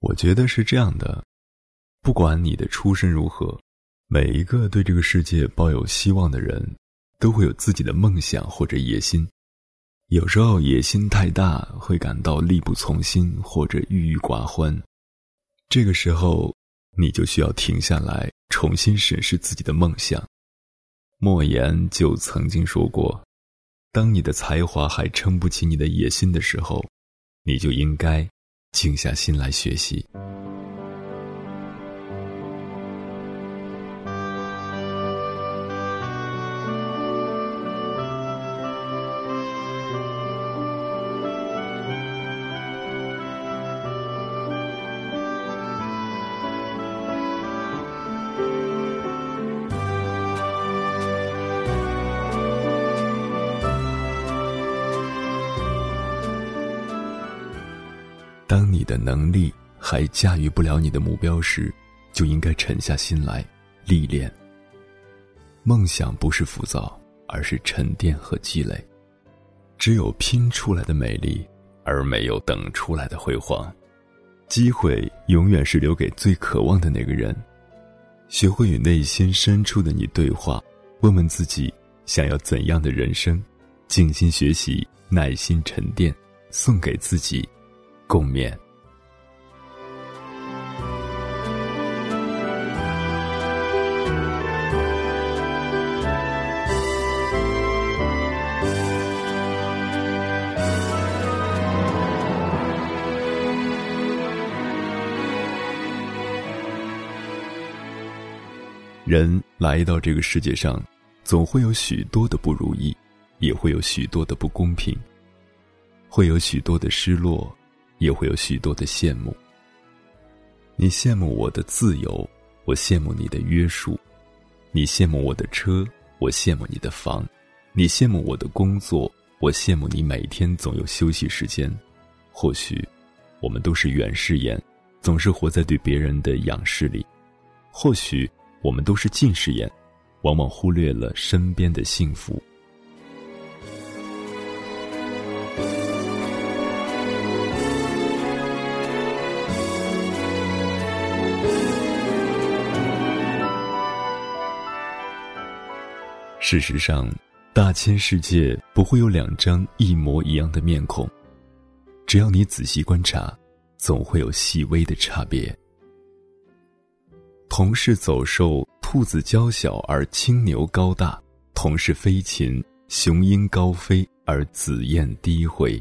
我觉得是这样的，不管你的出身如何，每一个对这个世界抱有希望的人，都会有自己的梦想或者野心。有时候野心太大，会感到力不从心或者郁郁寡欢。这个时候，你就需要停下来，重新审视自己的梦想。莫言就曾经说过：“当你的才华还撑不起你的野心的时候，你就应该静下心来学习。”当你的能力还驾驭不了你的目标时，就应该沉下心来历练。梦想不是浮躁，而是沉淀和积累。只有拼出来的美丽，而没有等出来的辉煌。机会永远是留给最渴望的那个人。学会与内心深处的你对话，问问自己想要怎样的人生，静心学习，耐心沉淀，送给自己。共勉。人来到这个世界上，总会有许多的不如意，也会有许多的不公平，会有许多的失落。也会有许多的羡慕。你羡慕我的自由，我羡慕你的约束；你羡慕我的车，我羡慕你的房；你羡慕我的工作，我羡慕你每天总有休息时间。或许，我们都是远视眼，总是活在对别人的仰视里；或许，我们都是近视眼，往往忽略了身边的幸福。事实上，大千世界不会有两张一模一样的面孔。只要你仔细观察，总会有细微的差别。同是走兽，兔子娇小而青牛高大；同是飞禽，雄鹰高飞而紫燕低回。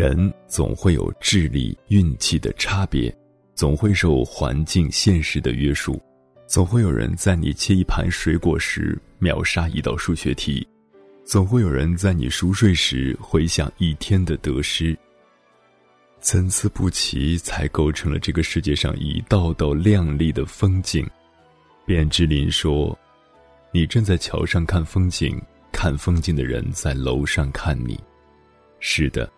人总会有智力、运气的差别，总会受环境、现实的约束，总会有人在你切一盘水果时秒杀一道数学题，总会有人在你熟睡时回想一天的得失。参差不齐，才构成了这个世界上一道道亮丽的风景。卞之琳说：“你站在桥上看风景，看风景的人在楼上看你。”是的。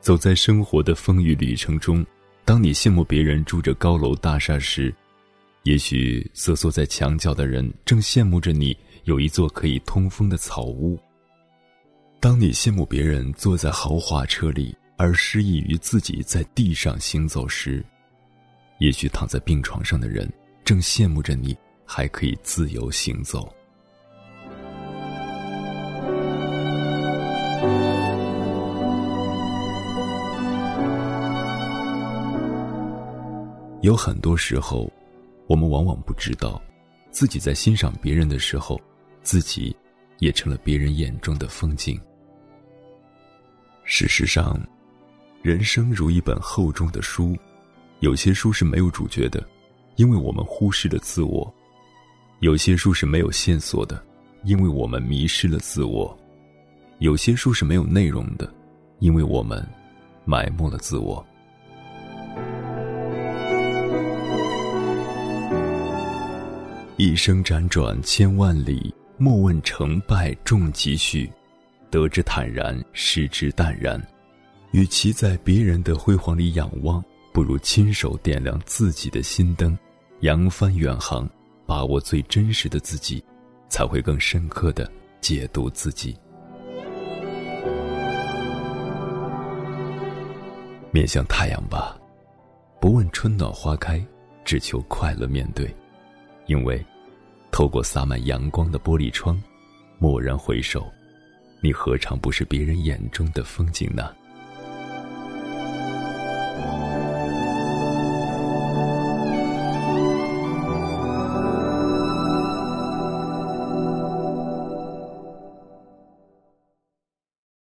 走在生活的风雨旅程中，当你羡慕别人住着高楼大厦时，也许瑟缩在墙角的人正羡慕着你有一座可以通风的草屋。当你羡慕别人坐在豪华车里，而失意于自己在地上行走时，也许躺在病床上的人正羡慕着你还可以自由行走。有很多时候，我们往往不知道，自己在欣赏别人的时候，自己也成了别人眼中的风景。事实上，人生如一本厚重的书，有些书是没有主角的，因为我们忽视了自我；有些书是没有线索的，因为我们迷失了自我；有些书是没有内容的，因为我们埋没了自我。一生辗转千万里，莫问成败重几许。得之坦然，失之淡然。与其在别人的辉煌里仰望，不如亲手点亮自己的心灯，扬帆远航，把握最真实的自己，才会更深刻的解读自己。面向太阳吧，不问春暖花开，只求快乐面对。因为，透过洒满阳光的玻璃窗，蓦然回首，你何尝不是别人眼中的风景呢？